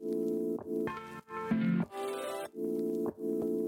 Thank you.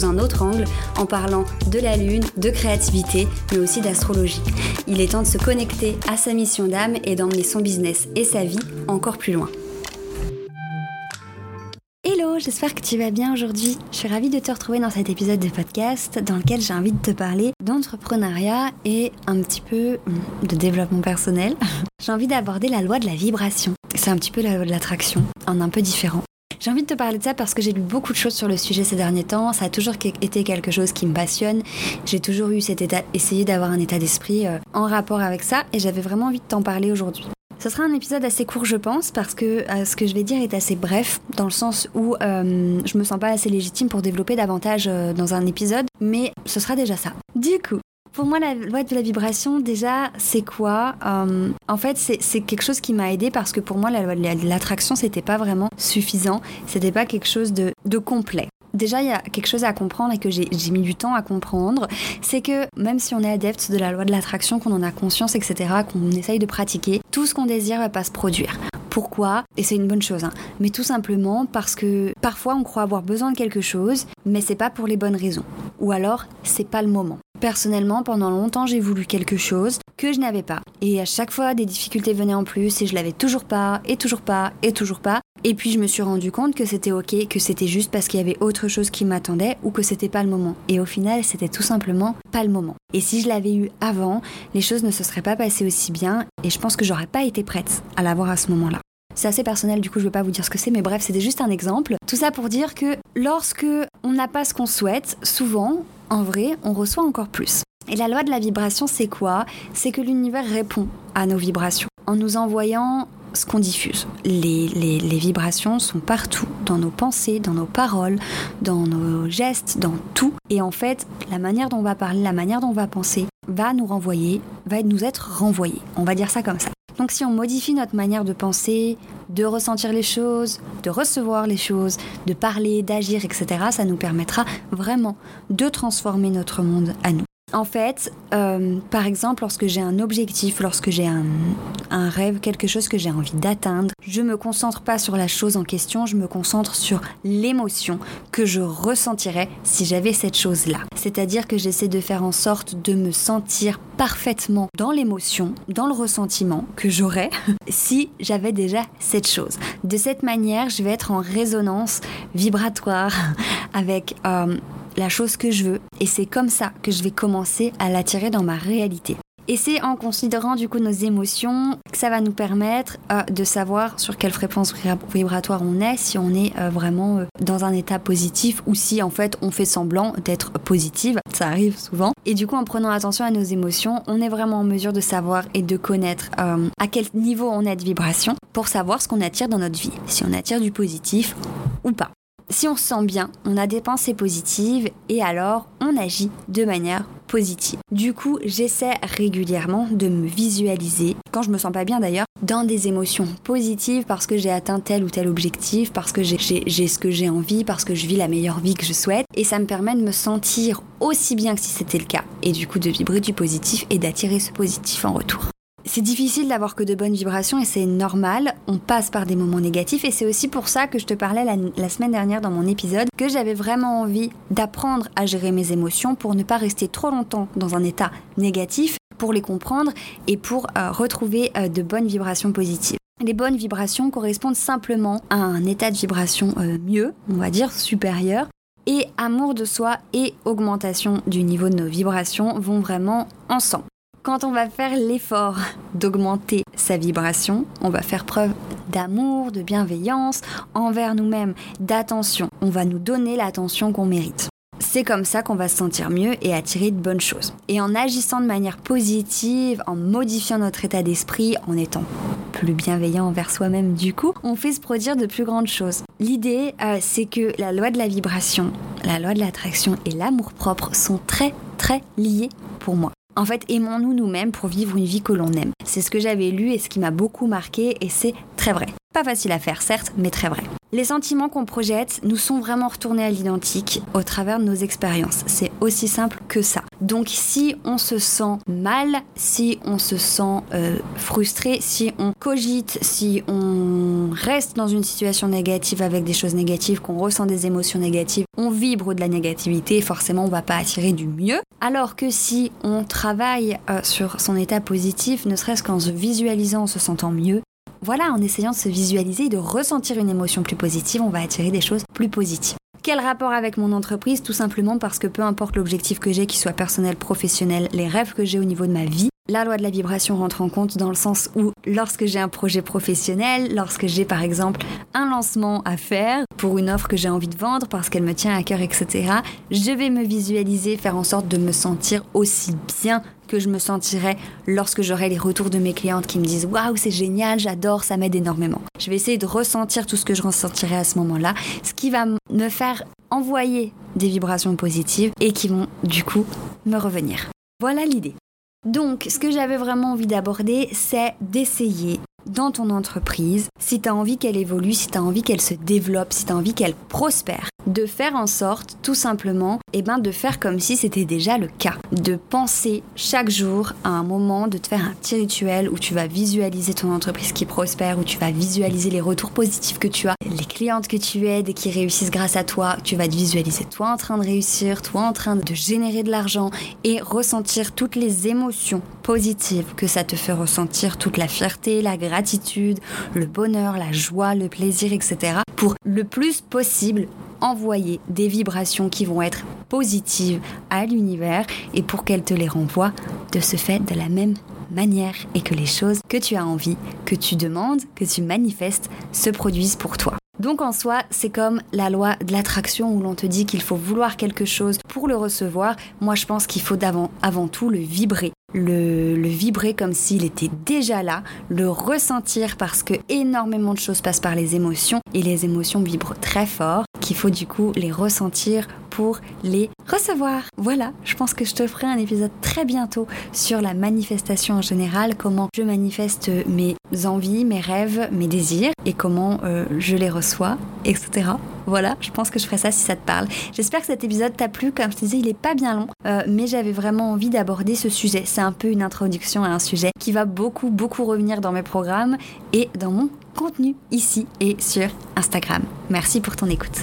un autre angle en parlant de la lune, de créativité, mais aussi d'astrologie. Il est temps de se connecter à sa mission d'âme et d'emmener son business et sa vie encore plus loin. Hello, j'espère que tu vas bien aujourd'hui. Je suis ravie de te retrouver dans cet épisode de podcast dans lequel j'ai envie de te parler d'entrepreneuriat et un petit peu hmm, de développement personnel. J'ai envie d'aborder la loi de la vibration. C'est un petit peu la loi de l'attraction, en un peu différent. J'ai envie de te parler de ça parce que j'ai lu beaucoup de choses sur le sujet ces derniers temps. Ça a toujours été quelque chose qui me passionne. J'ai toujours eu cet état, essayé d'avoir un état d'esprit euh, en rapport avec ça et j'avais vraiment envie de t'en parler aujourd'hui. Ce sera un épisode assez court, je pense, parce que euh, ce que je vais dire est assez bref, dans le sens où euh, je me sens pas assez légitime pour développer davantage dans un épisode, mais ce sera déjà ça. Du coup, pour moi, la loi de la vibration, déjà, c'est quoi euh, En fait, c'est quelque chose qui m'a aidé parce que pour moi, la loi de l'attraction, c'était pas vraiment suffisant. C'était pas quelque chose de, de complet. Déjà, il y a quelque chose à comprendre et que j'ai mis du temps à comprendre, c'est que même si on est adepte de la loi de l'attraction, qu'on en a conscience, etc., qu'on essaye de pratiquer, tout ce qu'on désire va pas se produire. Pourquoi? Et c'est une bonne chose, hein. mais tout simplement parce que parfois on croit avoir besoin de quelque chose, mais c'est pas pour les bonnes raisons. Ou alors, c'est pas le moment. Personnellement, pendant longtemps, j'ai voulu quelque chose que je n'avais pas. Et à chaque fois, des difficultés venaient en plus et je l'avais toujours pas, et toujours pas, et toujours pas. Et puis je me suis rendu compte que c'était ok, que c'était juste parce qu'il y avait autre chose qui m'attendait ou que c'était pas le moment. Et au final, c'était tout simplement pas le moment. Et si je l'avais eu avant, les choses ne se seraient pas passées aussi bien et je pense que j'aurais pas été prête à l'avoir à ce moment-là. C'est assez personnel, du coup, je ne vais pas vous dire ce que c'est, mais bref, c'était juste un exemple. Tout ça pour dire que lorsque on n'a pas ce qu'on souhaite, souvent, en vrai, on reçoit encore plus. Et la loi de la vibration, c'est quoi? C'est que l'univers répond à nos vibrations en nous envoyant ce qu'on diffuse. Les, vibrations sont partout, dans nos pensées, dans nos paroles, dans nos gestes, dans tout. Et en fait, la manière dont on va parler, la manière dont on va penser, va nous renvoyer, va nous être renvoyé. On va dire ça comme ça. Donc si on modifie notre manière de penser, de ressentir les choses, de recevoir les choses, de parler, d'agir, etc., ça nous permettra vraiment de transformer notre monde à nous. En fait, euh, par exemple, lorsque j'ai un objectif, lorsque j'ai un, rêve, quelque chose que j'ai envie d'atteindre, je me concentre pas sur la chose en question, je me concentre sur l'émotion que je ressentirais si j'avais cette chose-là. C'est-à-dire que j'essaie de faire en sorte de me sentir parfaitement dans l'émotion, dans le ressentiment que j'aurais si j'avais déjà cette chose. De cette manière, je vais être en résonance vibratoire avec euh, la chose que je veux et c'est comme ça que je vais commencer à l'attirer dans ma réalité. Et c'est en considérant du coup nos émotions que ça va nous permettre euh, de savoir sur quelle fréquence vibratoire on est, si on est euh, vraiment euh, dans un état positif ou si en fait on fait semblant d'être positive. Ça arrive souvent. Et du coup en prenant attention à nos émotions, on est vraiment en mesure de savoir et de connaître à quel niveau on est de vibration pour savoir ce qu'on attire dans notre vie. Si on attire du positif ou pas. Si on se sent bien, on a des pensées positives et alors on agit de manière positive. Du coup, j'essaie régulièrement de me visualiser, quand je me sens pas bien d'ailleurs, dans des émotions positives parce que j'ai atteint tel ou tel objectif, parce que j'ai ce que j'ai envie, parce que je vis la meilleure vie que je souhaite. Et ça me permet de me sentir aussi bien que si c'était le cas. Et du coup, de vibrer du positif et d'attirer ce positif en retour. C'est difficile d'avoir que de bonnes vibrations et c'est normal, on passe par des moments négatifs et c'est aussi pour ça que je te parlais la, semaine dernière dans mon épisode que j'avais vraiment envie d'apprendre à gérer mes émotions pour ne pas rester trop longtemps dans un état négatif, pour les comprendre et pour euh, retrouver euh, de bonnes vibrations positives. Les bonnes vibrations correspondent simplement à un état de vibration euh, mieux, on va dire supérieur, et amour de soi et augmentation du niveau de nos vibrations vont vraiment ensemble. Quand on va faire l'effort d'augmenter sa vibration, on va faire preuve d'amour, de bienveillance envers nous-mêmes, d'attention. On va nous donner l'attention qu'on mérite. C'est comme ça qu'on va se sentir mieux et attirer de bonnes choses. Et en agissant de manière positive, en modifiant notre état d'esprit, en étant plus bienveillant envers soi-même du coup, on fait se produire de plus grandes choses. L'idée, euh, c'est que la loi de la vibration, la loi de l'attraction et l'amour-propre sont très très liés pour moi. En fait, aimons-nous nous-mêmes pour vivre une vie que l'on aime. C'est ce que j'avais lu et ce qui m'a beaucoup marqué et c'est très vrai. Pas facile à faire, certes, mais très vrai. Les sentiments qu'on projette nous sont vraiment retournés à l'identique au travers de nos expériences. C'est aussi simple que ça. Donc si on se sent mal, si on se sent euh, frustré, si on cogite, si on reste dans une situation négative avec des choses négatives, qu'on ressent des émotions négatives, on vibre de la négativité, forcément on va pas attirer du mieux. Alors que si on travaille euh, sur son état positif, ne serait-ce qu'en se visualisant, en se sentant mieux, voilà, en essayant de se visualiser et de ressentir une émotion plus positive, on va attirer des choses plus positives. Quel rapport avec mon entreprise? Tout simplement parce que peu importe l'objectif que j'ai, qu'il soit personnel, professionnel, les rêves que j'ai au niveau de ma vie, la loi de la vibration rentre en compte dans le sens où lorsque j'ai un projet professionnel, lorsque j'ai par exemple un lancement à faire pour une offre que j'ai envie de vendre parce qu'elle me tient à cœur, etc., je vais me visualiser, faire en sorte de me sentir aussi bien que je me sentirais lorsque j'aurai les retours de mes clientes qui me disent waouh c'est génial, j'adore, ça m'aide énormément. Je vais essayer de ressentir tout ce que je ressentirai à ce moment-là, ce qui va me faire envoyer des vibrations positives et qui vont du coup me revenir. Voilà l'idée. Donc, ce que j'avais vraiment envie d'aborder, c'est d'essayer dans ton entreprise, si tu as envie qu'elle évolue, si tu as envie qu'elle se développe, si tu as envie qu'elle prospère, de faire en sorte, tout simplement, eh ben, de faire comme si c'était déjà le cas. De penser chaque jour à un moment, de te faire un petit rituel où tu vas visualiser ton entreprise qui prospère, où tu vas visualiser les retours positifs que tu as, les clientes que tu aides et qui réussissent grâce à toi. Tu vas te visualiser toi en train de réussir, toi en train de générer de l'argent et ressentir toutes les émotions positives que ça te fait ressentir, toute la fierté, la gratitude, le bonheur, la joie, le plaisir, etc. pour le plus possible envoyer des vibrations qui vont être positives à l'univers et pour qu'elle te les renvoie de ce fait de la même manière et que les choses que tu as envie, que tu demandes, que tu manifestes se produisent pour toi. Donc en soi, c'est comme la loi de l'attraction où l'on te dit qu'il faut vouloir quelque chose pour le recevoir. Moi, je pense qu'il faut avant tout le vibrer le, vibrer comme s'il était déjà là, le ressentir parce que énormément de choses passent par les émotions et les émotions vibrent très fort, qu'il faut du coup les ressentir pour les recevoir. Voilà, je pense que je te ferai un épisode très bientôt sur la manifestation en général, comment je manifeste mes envies, mes rêves, mes désirs et comment euh, je les reçois, etc. Voilà, je pense que je ferai ça si ça te parle. J'espère que cet épisode t'a plu. Comme je te disais, il est pas bien long, euh, mais j'avais vraiment envie d'aborder ce sujet. C'est un peu une introduction à un sujet qui va beaucoup, beaucoup revenir dans mes programmes et dans mon contenu ici et sur Instagram. Merci pour ton écoute.